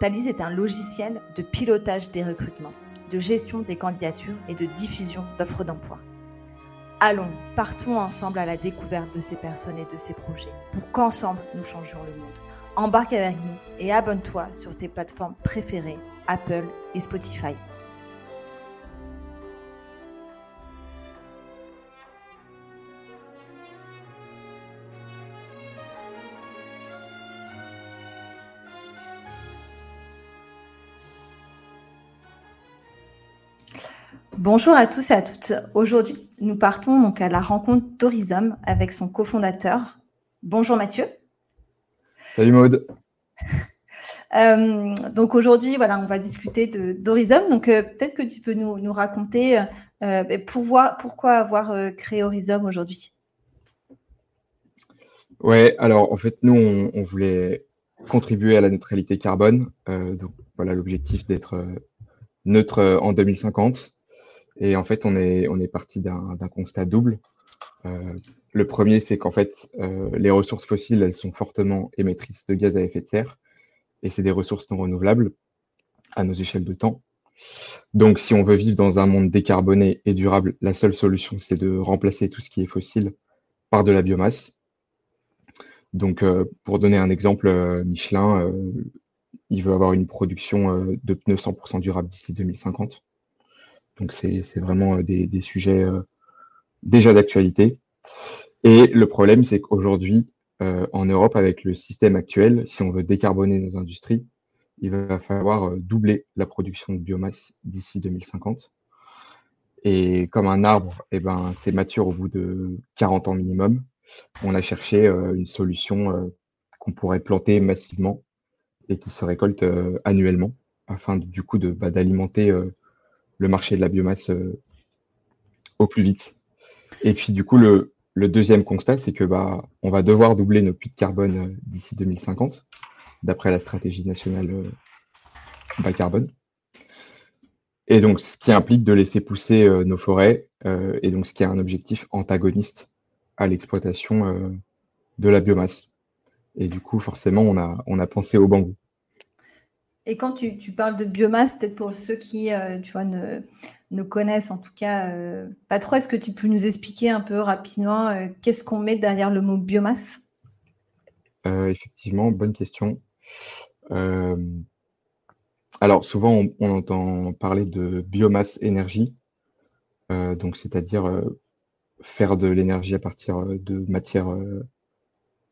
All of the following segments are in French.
Thalys est un logiciel de pilotage des recrutements, de gestion des candidatures et de diffusion d'offres d'emploi. Allons, partons ensemble à la découverte de ces personnes et de ces projets pour qu'ensemble nous changions le monde. Embarque avec nous et abonne-toi sur tes plateformes préférées, Apple et Spotify. Bonjour à tous et à toutes. Aujourd'hui, nous partons donc à la rencontre d'Horizon avec son cofondateur. Bonjour Mathieu. Salut Maude. Euh, donc aujourd'hui, voilà, on va discuter d'Horizon. Donc euh, peut-être que tu peux nous, raconter euh, pourquoi avoir créé Horizon aujourd'hui? Ouais, alors en fait, nous, on, on voulait contribuer à la neutralité carbone. donc voilà l'objectif d'être neutre en 2050. Et en fait, on est, parti d'un constat double. Euh, le premier, c'est qu'en fait, euh, les ressources fossiles, elles sont fortement émettrices de gaz à effet de serre, et c'est des ressources non renouvelables à nos échelles de temps. Donc, si on veut vivre dans un monde décarboné et durable, la seule solution, c'est de remplacer tout ce qui est fossile par de la biomasse. Donc, euh, pour donner un exemple, Michelin, il veut avoir une production de pneus 100% durable d'ici 2050. Donc c'est vraiment euh, des, sujets euh, déjà d'actualité. Et le problème, c'est qu'aujourd'hui, euh, en Europe, avec le système actuel, si on veut décarboner nos industries, il va falloir doubler la production de biomasse d'ici 2050. Et comme un arbre, eh ben, c'est mature au bout de 40 ans minimum. On a cherché une solution qu'on pourrait planter massivement et qui se récolte annuellement afin du coup bah, d'alimenter le marché de la biomasse euh, au plus vite. Et puis du coup, le, deuxième constat, c'est que bah, on va devoir doubler nos puits de carbone euh, d'ici 2050, d'après la stratégie nationale euh, bas carbone. Et donc, ce qui implique de laisser pousser nos forêts, et donc ce qui est un objectif antagoniste à l'exploitation de la biomasse. Et du coup, forcément, on a, on a pensé au bambou. Et quand tu, parles de biomasse, peut-être pour ceux qui euh, ne, connaissent en tout cas euh, pas trop, est-ce que tu peux nous expliquer un peu rapidement euh, qu'est-ce qu'on met derrière le mot biomasse? Effectivement, bonne question. alors souvent, on, on, entend parler de biomasse énergie, donc c'est-à-dire faire de l'énergie à partir de matières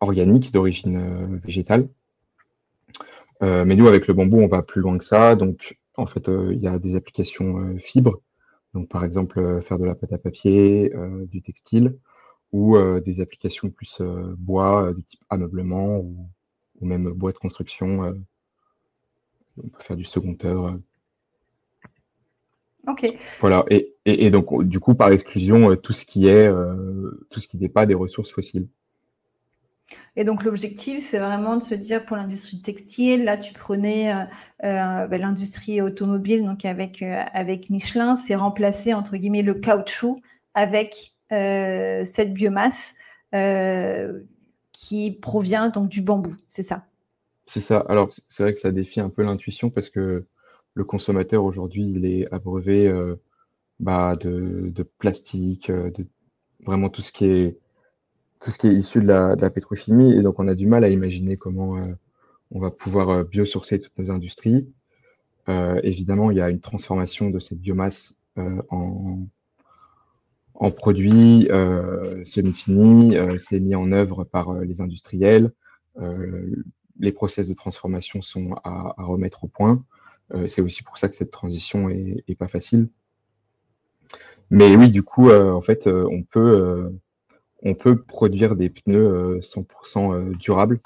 organiques d'origine végétale. Euh, mais nous, avec le bambou, on va plus loin que ça. Donc, en fait, euh, il y a des applications euh, fibres. Donc, par exemple, faire de la pâte à papier, du textile, ou des applications plus bois, du type ameublement, ou, même bois de construction. on peut faire du second œuvre. Ok. Voilà. Et, et, donc, du coup, par exclusion, tout ce qui est, tout ce qui n'est pas des ressources fossiles. Et donc l'objectif, c'est vraiment de se dire pour l'industrie textile, là tu prenais euh, euh, ben, l'industrie automobile, donc avec, euh, avec Michelin, c'est remplacer entre guillemets le caoutchouc avec cette biomasse qui provient donc du bambou, c'est ça? C'est ça. Alors c'est vrai que ça défie un peu l'intuition parce que le consommateur aujourd'hui, il est abreuvé bah, de, de, plastique, de vraiment tout ce qui est tout ce qui est issu de la, de pétrochimie. Et donc, on a du mal à imaginer comment euh, on va pouvoir euh, biosourcer toutes nos industries. Euh, évidemment, il y a une transformation de cette biomasse en, en produits semi-finis. c'est mis en œuvre par les industriels. les process de transformation sont à, à remettre au point. c'est aussi pour ça que cette transition est, est, pas facile. Mais oui, du coup, en fait, on peut on peut produire des pneus 100% euh, euh, durables,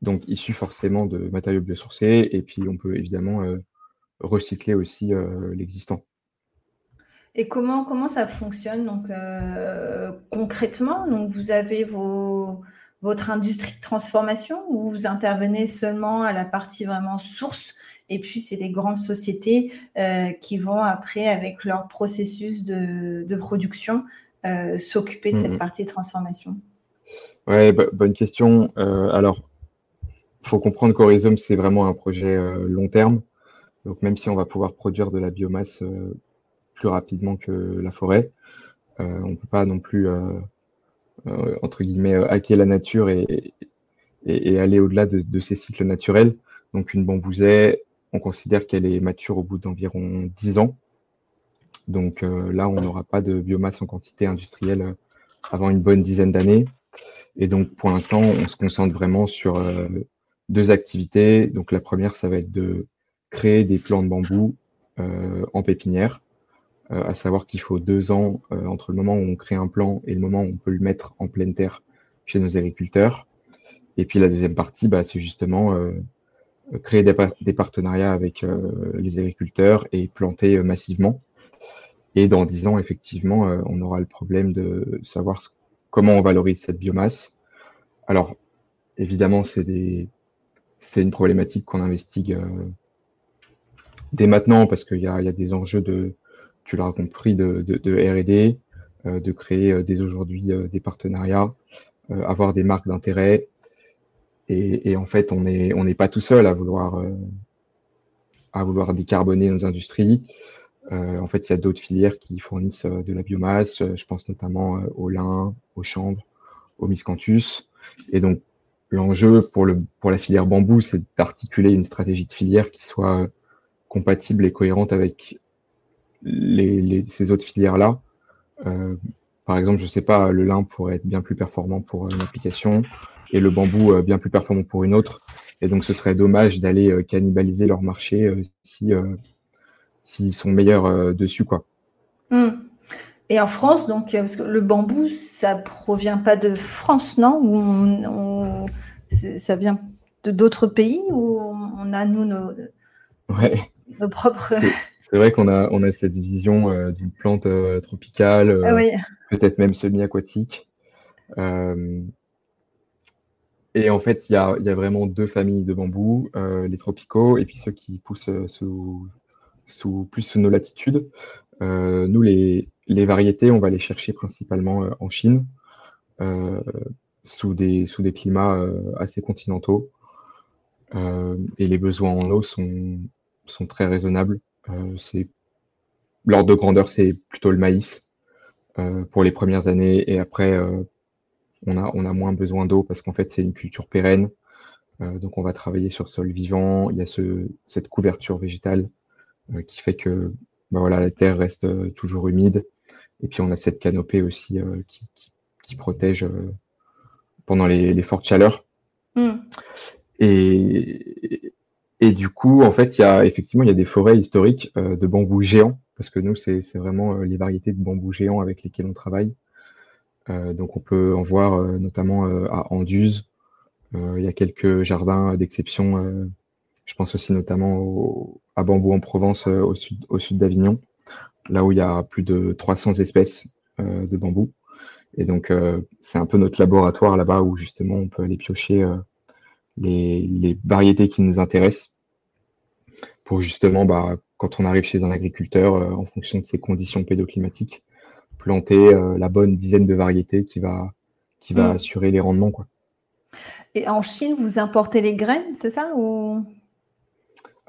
donc issus forcément de matériaux biosourcés, et puis on peut évidemment euh, recycler aussi l'existant. Et comment, comment ça fonctionne donc, concrètement? Donc, Vous avez vos, votre industrie de transformation ou vous intervenez seulement à la partie vraiment source et puis c'est des grandes sociétés qui vont après avec leur processus de, production s'occuper de cette mmh partie de transformation Ouais, bonne question. alors, il faut comprendre qu'Horizon, c'est vraiment un projet long terme. Donc même si on va pouvoir produire de la biomasse plus rapidement que la forêt, on ne peut pas non plus, entre guillemets, hacker la nature et, et, aller au-delà de, ces cycles naturels. Donc une bambousée, on considère qu'elle est mature au bout d'environ 10 ans. Donc là, on n'aura pas de biomasse en quantité industrielle avant une bonne dizaine d'années. Et donc pour l'instant, on se concentre vraiment sur deux activités. Donc la première, ça va être de créer des plants de bambou euh, en pépinière, euh, à savoir qu'il faut deux ans euh, entre le moment où on crée un plant et le moment où on peut le mettre en pleine terre chez nos agriculteurs. Et puis la deuxième partie, bah, c'est justement créer des, partenariats avec les agriculteurs et planter massivement. Et dans dix ans, effectivement, on aura le problème de savoir comment on valorise cette biomasse. Alors, évidemment, c'est des, c'est une problématique qu'on investigue euh, dès maintenant parce qu'il y, y a, des enjeux de, tu l'auras compris, de, de, de R&D, euh, de créer euh, dès aujourd'hui des partenariats, avoir des marques d'intérêt. Et, et, en fait, on n'est on pas tout seul à vouloir à vouloir décarboner nos industries. En fait, il y a d'autres filières qui fournissent de la biomasse. Je pense notamment au lin, au chanvre, au miscanthus. Et donc, L'enjeu pour, le, pour la filière bambou, c'est d'articuler une stratégie de filière qui soit compatible et cohérente avec les, ces autres filières-là. Euh, par exemple, je sais pas, le lin pourrait être bien plus performant pour une application et le bambou euh, bien plus performant pour une autre. Et donc, ce serait dommage d'aller euh, cannibaliser leur marché si s'ils sont meilleurs dessus, quoi. Hmm. Et en France, donc, parce que le bambou, ça provient pas de France, non? Ou ça vient de d'autres pays ou on a nous nos, nos propres. C'est vrai qu'on a, on a cette vision euh, d'une plante euh, tropicale, euh, ah peut-être même semi-aquatique. et en fait, il y a, y a, vraiment deux familles de bambous, les tropicaux et puis ceux qui poussent sous, sous, plus sous nos latitudes. nous, les, variétés, on va les chercher principalement en Chine sous des, sous des climats euh, assez continentaux. Euh, et les besoins en eau sont, sont très raisonnables. Euh, c'est L'ordre de grandeur, c'est plutôt le maïs pour les premières années. Et après, on, a, on a moins besoin d'eau parce qu'en fait, c'est une culture pérenne. donc, on va travailler sur sol vivant. Il y a ce, cette couverture végétale qui fait que bah voilà, la terre reste toujours humide. Et puis, on a cette canopée aussi qui, qui, qui, protège pendant les, fortes chaleurs. Hmm. Et, et du coup, en fait, il y a effectivement il y a des forêts historiques euh, de bambous géants, parce que nous, c'est vraiment euh, les variétés de bambous géants avec lesquels on travaille. Euh, donc, on peut en voir notamment à Anduze. il y a quelques jardins d'exception. Je pense aussi notamment à Bambou en Provence, au sud, au sud d'Avignon, là où il y a plus de 300 espèces de bambous. Et donc, euh, c'est un peu notre laboratoire là-bas où justement on peut aller piocher euh, les, variétés qui nous intéressent pour justement, bah, quand on arrive chez un agriculteur, euh, en fonction de ses conditions pédoclimatiques, planter la bonne dizaine de variétés qui va, qui va mm. assurer les rendements. Quoi. Et en Chine, vous importez les graines, c'est ça ou...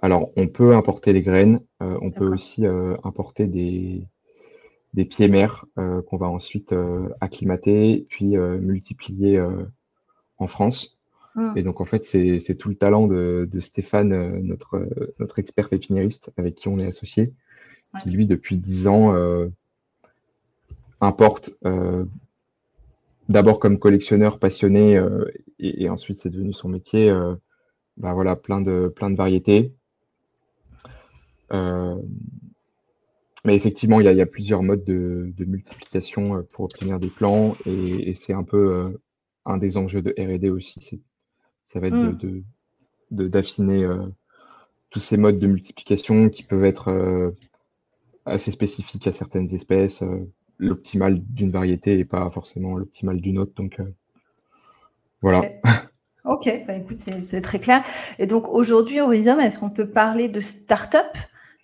Alors, on peut importer les graines, on peut aussi importer des, des pieds mères euh, qu'on va ensuite euh, acclimater, puis euh, multiplier en France. Mmh. Et donc, en fait, c'est tout le talent de, Stéphane, notre, notre expert pépiniériste avec qui on est associé, qui, lui, depuis dix ans, importe d'abord comme collectionneur passionné et, ensuite c'est devenu son métier. bah voilà, plein de plein de variétés. Mais effectivement, il y a, plusieurs modes de, multiplication euh, pour obtenir des plans et, c'est un peu euh, un des enjeux de R&D aussi. Ça va être de, mm. d'affiner euh, tous ces modes de multiplication qui peuvent être assez spécifiques à certaines espèces. L'optimal d'une variété n'est pas forcément l'optimal d'une autre. Donc voilà. Ok, bah, écoute, c'est très clair. Et donc aujourd'hui, Horizon, est-ce qu'on peut parler de start-up?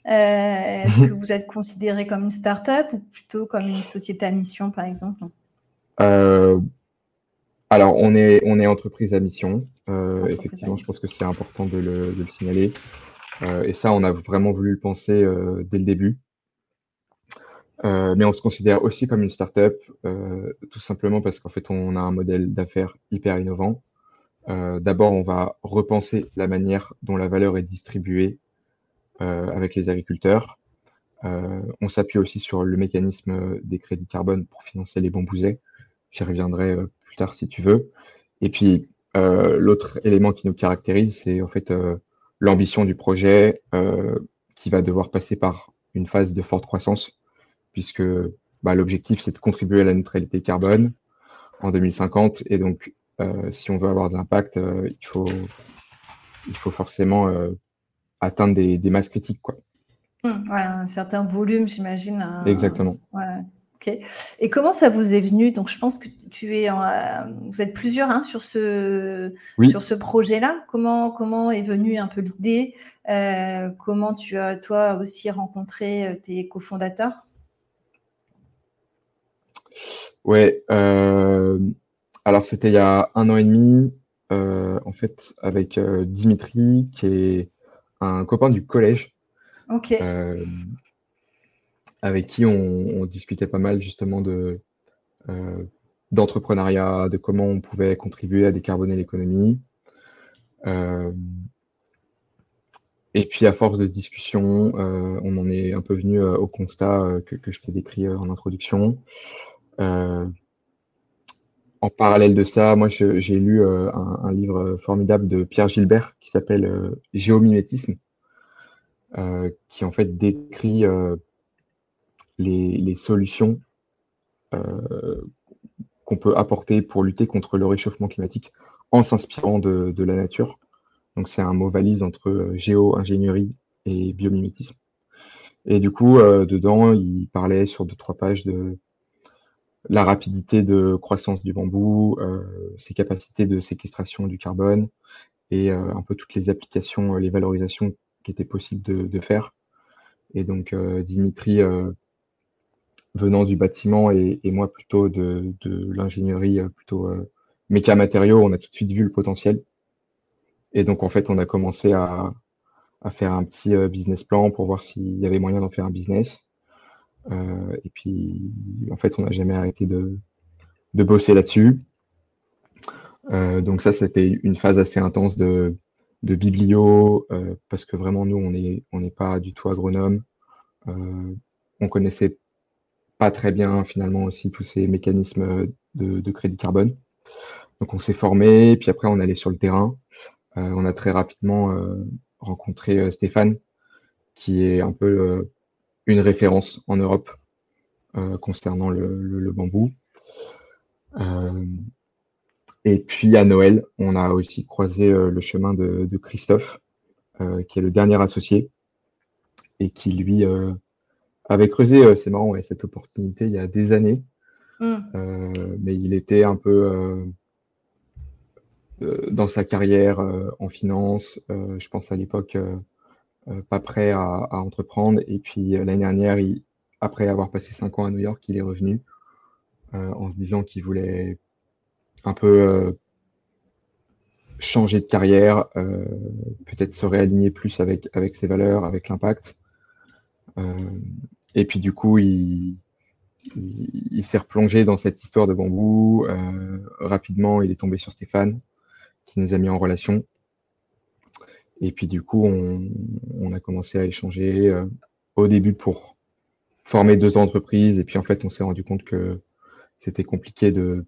Euh, Est-ce que vous êtes considéré comme une start-up ou plutôt comme une société à mission, par exemple? Euh, Alors, on est, on est entreprise à mission. Euh, effectivement, je pense que c'est important de le, de le signaler. et ça, on a vraiment voulu le penser dès le début. mais on se considère aussi comme une start-up, tout simplement parce qu'en fait, on a un modèle d'affaires hyper innovant. D'abord, on va repenser la manière dont la valeur est distribuée avec les agriculteurs. Euh, on s'appuie aussi sur le mécanisme des crédits carbone pour financer les bambousets. J'y reviendrai plus tard si tu veux. Et puis, l'autre élément qui nous caractérise, c'est en fait l'ambition du projet qui va devoir passer par une phase de forte croissance, puisque bah, l'objectif, c'est de contribuer à la neutralité carbone en 2050. Et donc, euh, si on veut avoir de l'impact, euh, il, faut, il faut forcément euh, atteindre des, des, masses critiques. Quoi. Mmh, un certain volume, j'imagine. Exactement. Et comment ça vous est venu? Donc, je pense que tu es, vous êtes plusieurs hein, sur ce sur ce projet-là. Comment comment est venue un peu l'idée? Comment tu as toi aussi rencontré tes cofondateurs? Ouais. Alors, c'était il y a un an et demi, euh, en fait, avec euh, Dimitri, qui est un copain du collège. Euh, avec qui on, discutait pas mal justement de d'entrepreneuriat, de comment on pouvait contribuer à décarboner l'économie. et puis à force de discussion, on en est un peu venu au constat que, que, je t'ai décrit en introduction en parallèle de ça, moi, j'ai lu euh, un, livre formidable de Pierre Gilbert qui s'appelle euh, Géomimétisme, euh, qui en fait décrit les, solutions qu'on peut apporter pour lutter contre le réchauffement climatique en s'inspirant de, la nature. Donc, c'est un mot valise entre géo-ingénierie et biomimétisme. Et du coup, dedans, il parlait sur deux, trois pages de la rapidité de croissance du bambou, euh, ses capacités de séquestration du carbone et euh, un peu toutes les applications, euh, les valorisations qui étaient possibles de, faire. Et donc Dimitri, venant du bâtiment et, moi plutôt de, l'ingénierie, plutôt méca matériaux, on a tout de suite vu le potentiel. Et donc en fait, on a commencé à, à faire un petit business plan pour voir s'il y avait moyen d'en faire un business. Euh, et puis, en fait, on n'a jamais arrêté de, de bosser là-dessus. Euh, donc ça, c'était une phase assez intense de, de biblio, euh, parce que vraiment, nous, on n'est on pas du tout agronome. on connaissait pas très bien, finalement, aussi tous ces mécanismes de, de crédit carbone. Donc on s'est formé, puis après, on allait sur le terrain. on a très rapidement rencontré Stéphane, qui est un peu une référence en Europe euh, concernant le, bambou. Euh, et puis à Noël, on a aussi croisé euh, le chemin de, Christophe, qui est le dernier associé, et qui lui avait creusé, c'est marrant, cette opportunité il y a des années, mm. mais il était un peu dans sa carrière en finance, je pense à l'époque pas prêt à, entreprendre. Et puis euh, l'année dernière, après avoir passé cinq ans à New York, il est revenu euh, en se disant qu'il voulait un peu changer de carrière, peut-être se réaligner plus avec, avec ses valeurs, avec l'impact. et puis du coup, il, il, s'est replongé dans cette histoire de bambou. rapidement, il est tombé sur Stéphane, qui nous a mis en relation. Et puis du coup, on, a commencé à échanger euh, au début pour former deux entreprises. Et puis en fait, on s'est rendu compte que c'était compliqué de,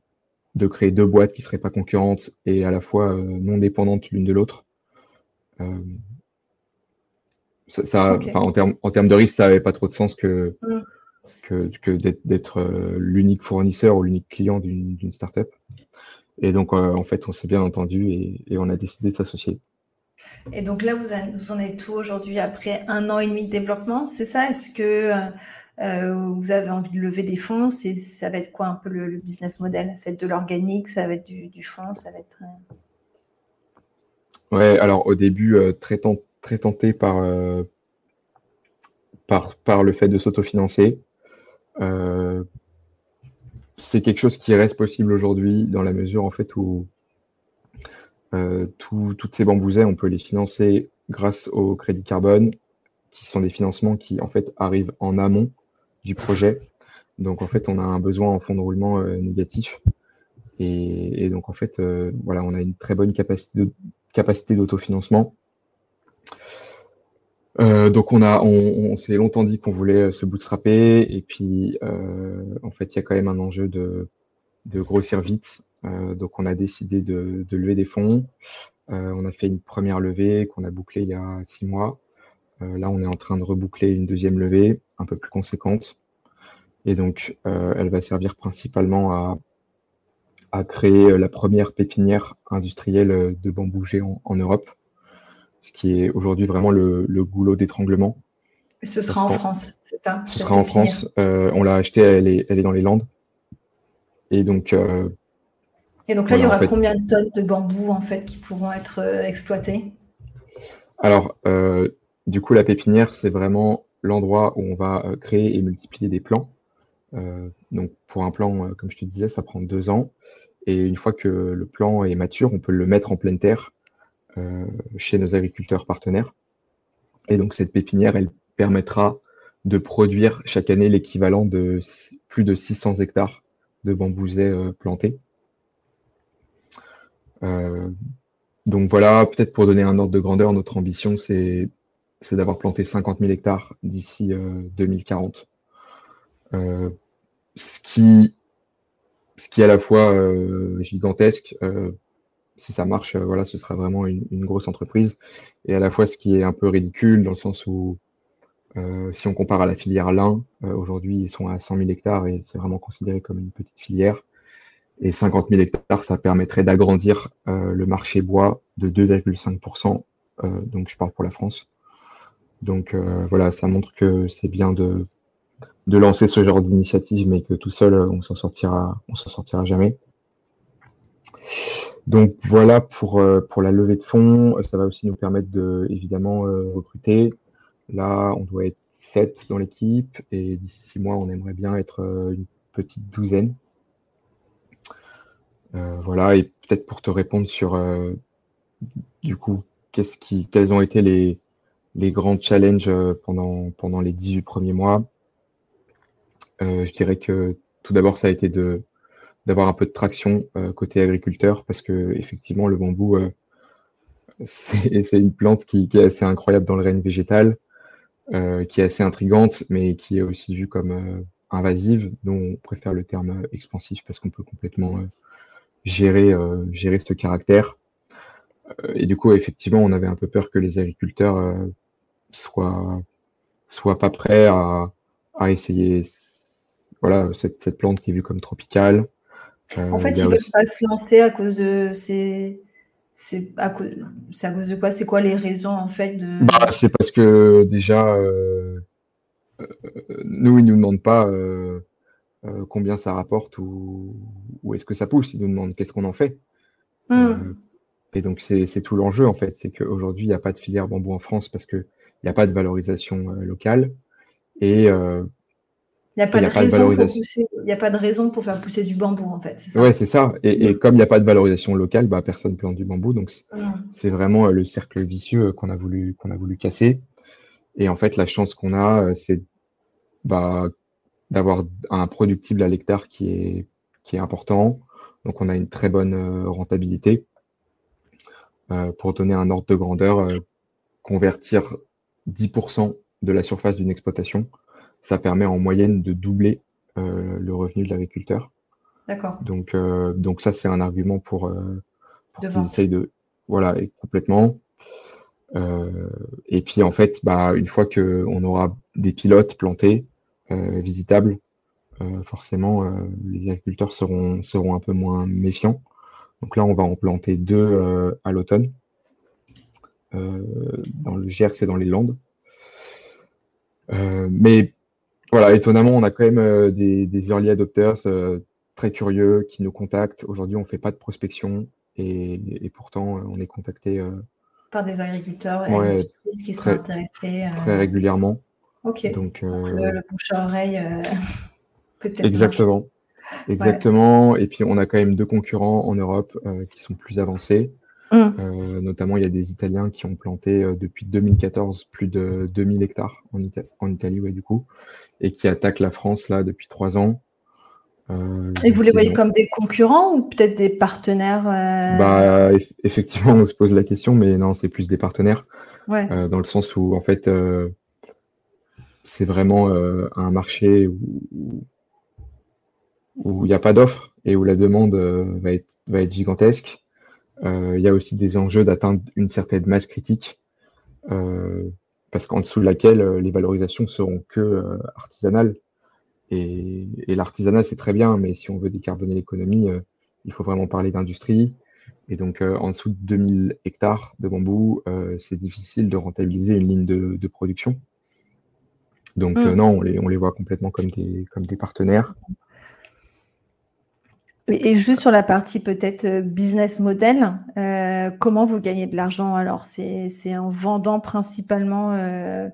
de créer deux boîtes qui seraient pas concurrentes et à la fois euh, non dépendantes l'une de l'autre. Euh, ça, en termes en termes de risque, ça avait pas trop de sens que que, que d'être l'unique fournisseur ou l'unique client d'une startup. Et donc, en fait, on s'est bien entendu et, et on a décidé de s'associer. Et donc là, vous, en êtes tout aujourd'hui après un an et demi de développement, c'est ça? Est-ce que euh, vous avez envie de lever des fonds? Ça va être quoi un peu le, business model? C'est de l'organique, ça va être du, fonds, ça va être... Ouais, alors au début, très, tenté par, par, par le fait de s'autofinancer. Euh, c'est quelque chose qui reste possible aujourd'hui dans la mesure en fait où euh, toutes ces bambousets, on peut les financer grâce au crédit carbone, qui sont des financements qui en fait arrivent en amont du projet. Donc en fait, on a un besoin en fonds de roulement euh, négatif. Et, donc en fait, voilà, on a une très bonne capacité d'autofinancement. Euh, donc on a, on, s'est longtemps dit qu'on voulait euh, se bootstrapper et puis euh, en fait il y a quand même un enjeu de, de grossir vite. Donc on a décidé de, de lever des fonds. on a fait une première levée qu'on a bouclée il y a six mois. là on est en train de reboucler une deuxième levée un peu plus conséquente. Et donc elle va servir principalement à, à créer la première pépinière industrielle de bambou géant en Europe ce qui est aujourd'hui vraiment le, goulot d'étranglement. Ce sera en France, c'est ça Ce sera en France. Euh, on l'a acheté, elle est, elle est dans les Landes. Et donc. Euh, et donc là, il y aura combien de tonnes de bambou en fait qui pourront être euh, exploitées? Alors, du coup, la pépinière, c'est vraiment l'endroit où on va créer et multiplier des plants. donc, pour un plan, comme je te disais, ça prend deux ans. Et une fois que le plan est mature, on peut le mettre en pleine terre euh, chez nos agriculteurs partenaires. Et donc cette pépinière, elle permettra de produire chaque année l'équivalent de plus de 600 hectares de bambousets euh, plantés. Euh, donc voilà, peut-être pour donner un ordre de grandeur, notre ambition, c'est d'avoir planté 50 000 hectares d'ici 2040. ce, qui, ce qui est à la fois gigantesque, si ça marche, euh, voilà, ce sera vraiment une, grosse entreprise. Et à la fois, ce qui est un peu ridicule, dans le sens où, euh, si on compare à la filière lin, euh, aujourd'hui, ils sont à 100 000 hectares et c'est vraiment considéré comme une petite filière. Et 50 000 hectares, ça permettrait d'agrandir le marché bois de 2,5%. donc, je parle pour la France. Donc, voilà, ça montre que c'est bien de, lancer ce genre d'initiative, mais que tout seul, on s'en sortira, s'en sortira jamais. Donc voilà pour, euh, pour la levée de fonds. Ça va aussi nous permettre de évidemment euh, recruter. Là, on doit être 7 dans l'équipe et d'ici 6 mois, on aimerait bien être euh, une petite douzaine. Voilà, et peut-être pour te répondre sur du coup, qu'est-ce qui, quels ont été les, grands challenges pendant, pendant les 18 premiers mois. je dirais que tout d'abord, ça a été de, d'avoir un peu de traction euh, côté agriculteur parce que effectivement le bambou euh, c'est une plante qui, qui, est assez incroyable dans le règne végétal, euh, qui est assez intrigante, mais qui est aussi vue comme invasive, dont on préfère le terme expansif parce qu'on peut complètement gérer, gérer ce caractère. et du coup, effectivement, on avait un peu peur que les agriculteurs soient, soient pas prêts à, à essayer voilà, cette, cette plante qui est vue comme tropicale, en fait, ils ne veulent pas se lancer à cause de ces. C'est à, cause... à cause de quoi? C'est quoi les raisons en fait de... bah, C'est parce que déjà, euh, euh, nous, ils ne nous demandent pas euh, combien ça rapporte ou, où est-ce que ça pousse. Ils nous demandent qu'est-ce qu'on en fait. Hmm. et donc, c'est tout l'enjeu en fait. C'est qu'aujourd'hui, il n'y a pas de filière bambou en France parce qu'il n'y a pas de valorisation locale. Et il n'y a, pas de, pousser, a pas de raison pour faire pousser du bambou, en fait. Oui, c'est ça. Et, comme il n'y a pas de valorisation locale, bah, personne ne plante du bambou. Donc, c'est vraiment euh, le cercle vicieux qu'on a, voulu, qu'on a voulu casser. Et en fait, la chance qu'on a, euh, c'est bah, d'avoir un productible à l'hectare qui est, qui est important. Donc, on a une très bonne euh, rentabilité. pour donner un ordre de grandeur, convertir 10% de la surface d'une exploitation ça permet en moyenne de doubler euh, le revenu de l'agriculteur. D'accord. Donc, euh, donc ça, c'est un argument pour, euh, pour qu'ils essayent de. Voilà, complètement. et puis, en fait, bah, une fois qu'on aura des pilotes plantés, visitables, forcément, les agriculteurs seront, seront un peu moins méfiants. Donc là, on va en planter deux à l'automne. dans le Gers et dans les Landes. mais voilà, étonnamment, on a quand même des, des, early adopters très curieux qui nous contactent. Aujourd'hui, on ne fait pas de prospection et, pourtant, on est contacté par des agriculteurs et qui sont intéressés. Très régulièrement. Ok. Donc, le, bouche à oreille, peut-être. Exactement. Exactement. Et puis, on a quand même deux concurrents en Europe euh, qui sont plus avancés. Hum. Euh, notamment, il y a des Italiens qui ont planté euh, depuis 2014 plus de 2000 hectares en, en Italie, ouais, du coup, et qui attaquent la France là depuis trois ans. et vous les voyez comme des concurrents ou peut-être des partenaires bah, Effectivement, on se pose la question, mais non, c'est plus des partenaires. Ouais. dans le sens où, en fait, c'est vraiment un marché où, il n'y a pas d'offre et où la demande euh, va, être, gigantesque. Euh, il y a aussi des enjeux d'atteindre une certaine masse critique, euh, parce qu'en dessous de laquelle les valorisations seront que artisanales. Et, l'artisanat, c'est très bien, mais si on veut décarboner l'économie, il faut vraiment parler d'industrie. Et donc, en dessous de 2000 hectares de bambou, c'est difficile de rentabiliser une ligne de production. Donc, mm. non, on les, on les voit complètement comme des, comme des partenaires. Et juste sur la partie peut-être euh, business model, euh, comment vous gagnez de l'argent Alors, c'est en vendant principalement euh,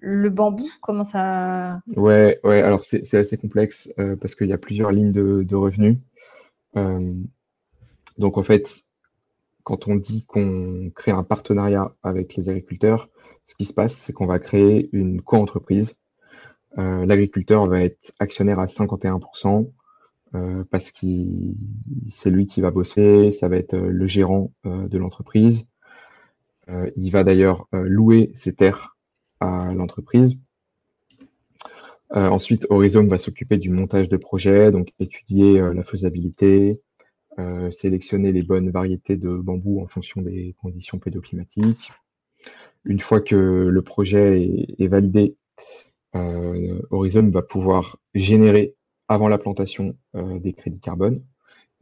le bambou? Comment ça? Ouais, ouais alors c'est assez complexe parce qu'il y a plusieurs lignes de, revenus. donc, en fait, quand on dit qu'on crée un partenariat avec les agriculteurs, ce qui se passe, c'est qu'on va créer une co-entreprise. L'agriculteur va être actionnaire à 51%. Euh, parce que c'est lui qui va bosser, ça va être euh, le gérant euh, de l'entreprise. il va d'ailleurs louer ses terres à l'entreprise. ensuite, Horizon va s'occuper du montage de projet, donc étudier la faisabilité, sélectionner les bonnes variétés de bambou en fonction des conditions pédoclimatiques. Une fois que le projet est, validé, Horizon va pouvoir générer avant la plantation euh, des crédits carbone.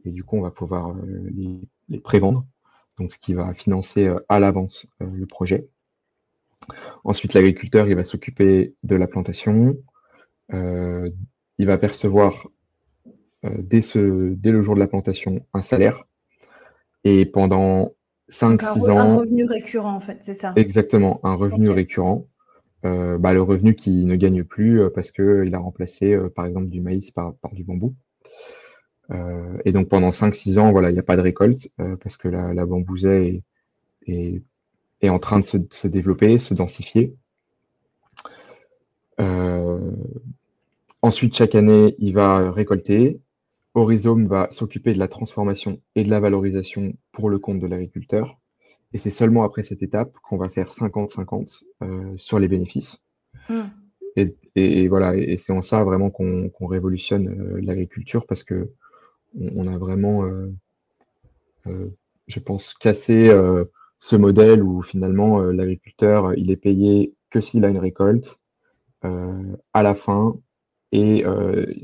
Et du coup, on va pouvoir euh, les, les prévendre, donc ce qui va financer euh, à l'avance le projet. Ensuite, l'agriculteur, va s'occuper de la plantation. il va percevoir dès, ce, dès le jour de la plantation un salaire. Et pendant 5-6 ans. Un revenu récurrent, en fait, c'est ça? Exactement, un revenu récurrent. Euh, bah, le revenu qui ne gagne plus euh, parce qu'il a remplacé euh, par exemple du maïs par, du bambou. et donc pendant 5-6 ans, voilà, il n'y a pas de récolte parce que la, la bambousée est, est, en train de se, se développer, se densifier. ensuite, chaque année, il va récolter. Horizome va s'occuper de la transformation et de la valorisation pour le compte de l'agriculteur. Et c'est seulement après cette étape qu'on va faire 50-50 euh, sur les bénéfices. Hmm. Et, voilà, et c'est en ça vraiment qu'on révolutionne euh, l'agriculture parce que on, a vraiment, euh, je pense, cassé ce modèle où finalement l'agriculteur il est payé que s'il a une récolte à la fin et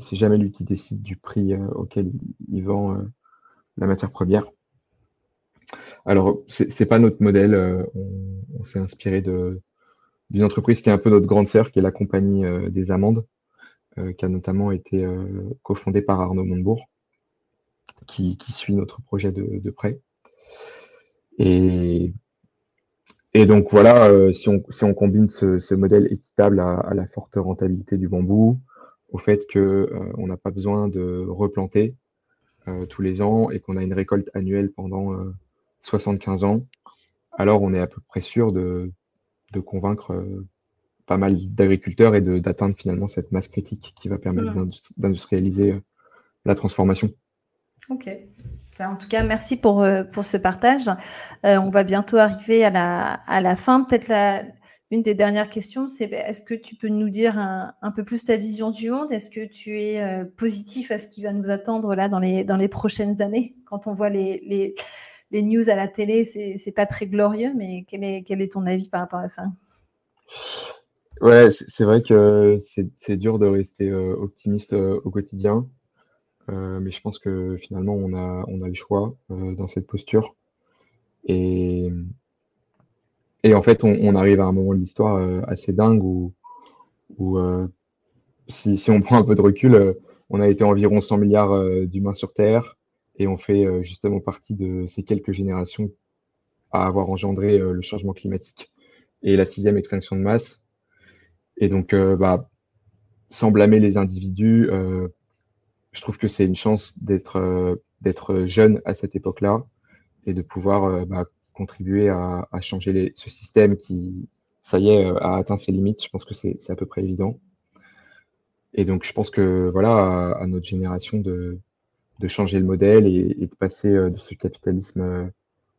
c'est jamais lui qui décide du prix auquel il vend la matière première. Alors, c'est pas notre modèle. Euh, on, s'est inspiré d'une entreprise qui est un peu notre grande sœur, qui est la compagnie euh, des Amandes, euh, qui a notamment été cofondée par Arnaud Montebourg, qui, suit notre projet de, près. Et, donc voilà, si, on, combine ce, modèle équitable à, la forte rentabilité du bambou, au fait qu'on n'a pas besoin de replanter tous les ans et qu'on a une récolte annuelle pendant 75 ans, alors on est à peu près sûr de, convaincre euh, pas mal d'agriculteurs et d'atteindre finalement cette masse critique qui va permettre d'industrialiser euh, la transformation. Ok. Ben, en tout cas, merci pour, euh, pour ce partage. on va bientôt arriver à la, à la fin. Peut-être la, une des dernières questions, c'est ben, est-ce que tu peux nous dire un, peu plus ta vision du monde? Est-ce que tu es positif à ce qui va nous attendre là dans les, dans les prochaines années? Quand on voit les les news à la télé, c'est pas très glorieux, mais quel est, quel est ton avis par rapport à ça? Ouais, c'est vrai que c'est dur de rester euh, optimiste euh, au quotidien, euh, mais je pense que finalement on a, on a le choix dans cette posture. Et, et en fait, on, arrive à un moment de l'histoire euh, assez dingue où, où si, on prend un peu de recul, on a été environ 100 milliards d'humains sur Terre et on fait justement partie de ces quelques générations à avoir engendré le changement climatique et la sixième extinction de masse. Et donc, bah, sans blâmer les individus, je trouve que c'est une chance d'être d'être jeune à cette époque-là et de pouvoir bah, contribuer à, changer ce système qui, ça y est, a atteint ses limites. Je pense que c'est à peu près évident. Et donc, je pense que voilà, à, notre génération de, changer le modèle et, de passer de ce capitalisme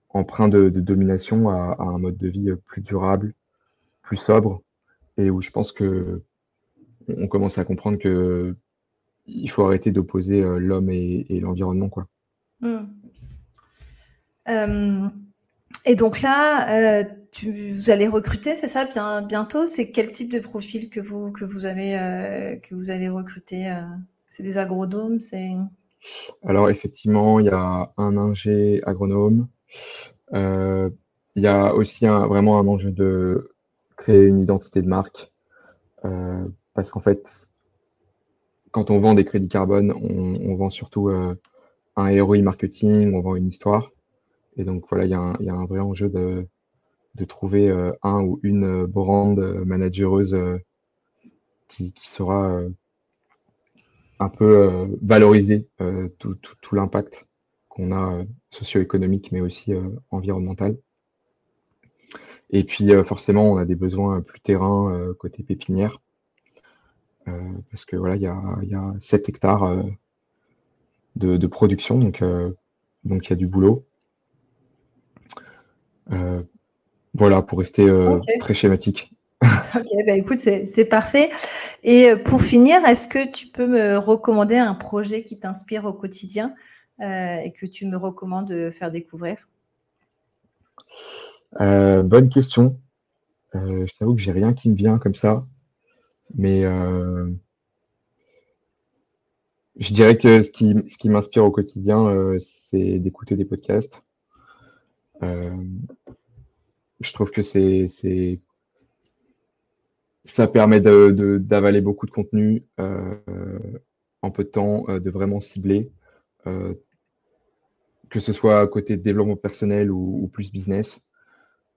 empreint de, de domination à, un mode de vie plus durable, plus sobre, et où je pense que on commence à comprendre que il faut arrêter d'opposer l'homme et, l'environnement, quoi. Mmh. Euh, et donc là, euh, tu, vous allez recruter, c'est ça, bien, bientôt? C'est quel type de profil que vous que vous allez euh, que vous allez recruter C'est des agronomes, c'est. Alors effectivement, il y a un ingé agronome. il y a aussi un, vraiment un enjeu de créer une identité de marque, parce qu'en fait, quand on vend des crédits carbone, on, on vend surtout un héros marketing, on vend une histoire. Et donc voilà, il y, a un vrai enjeu de, trouver euh, un ou une brand managereuse euh, qui, qui sera euh, un peu valoriser tout, l'impact qu'on a socio-économique mais aussi environnemental. Et puis forcément, on a des besoins plus terrain côté pépinière. parce que voilà, il y a, y a 7 hectares de, de, production, donc donc il y a du boulot. Euh, voilà, pour rester euh, très schématique. Ok, bah écoute, c'est parfait. Et euh, pour finir, est-ce que tu peux me recommander un projet qui t'inspire au quotidien et que tu me recommandes de faire découvrir? Bonne question. je t'avoue que j'ai rien qui me vient comme ça. Mais je dirais que ce qui, ce qui m'inspire au quotidien, c'est d'écouter des podcasts. Euh, je trouve que c'est, c'est, ça permet de, d'avaler beaucoup de contenu euh, en peu de temps, euh, de vraiment cibler, que ce soit à côté de développement personnel ou, plus business.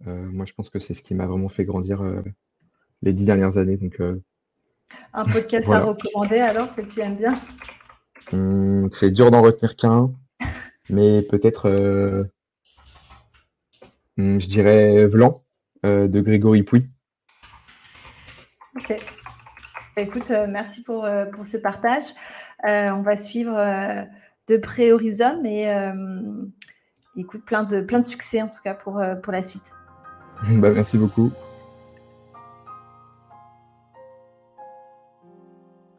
moi, je pense que c'est ce qui m'a vraiment fait grandir les dix dernières années. Donc, un podcast à recommander alors que tu aimes bien? Hum, C'est dur d'en retenir qu'un, mais peut-être je dirais Vlan euh, de Grégory Pouy. Ok. Écoute, euh, merci pour, euh, pour, ce partage. on va suivre de près Horizon et écoute, plein de, plein de succès en tout cas pour, pour la suite. Bah, merci beaucoup.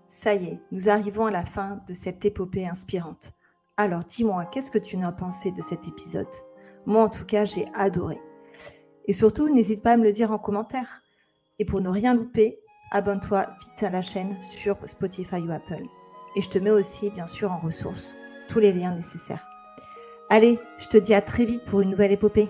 Ça y est, nous arrivons à la fin de cette épopée inspirante. Alors dis-moi, qu'est-ce que tu en as pensé de cet épisode? Moi, en tout cas, j'ai adoré. Et surtout, n'hésite pas à me le dire en commentaire. Et pour ne rien louper, abonne-toi vite à la chaîne sur Spotify ou Apple. Et je te mets aussi, bien sûr, en ressources tous les liens nécessaires. Allez, je te dis à très vite pour une nouvelle épopée.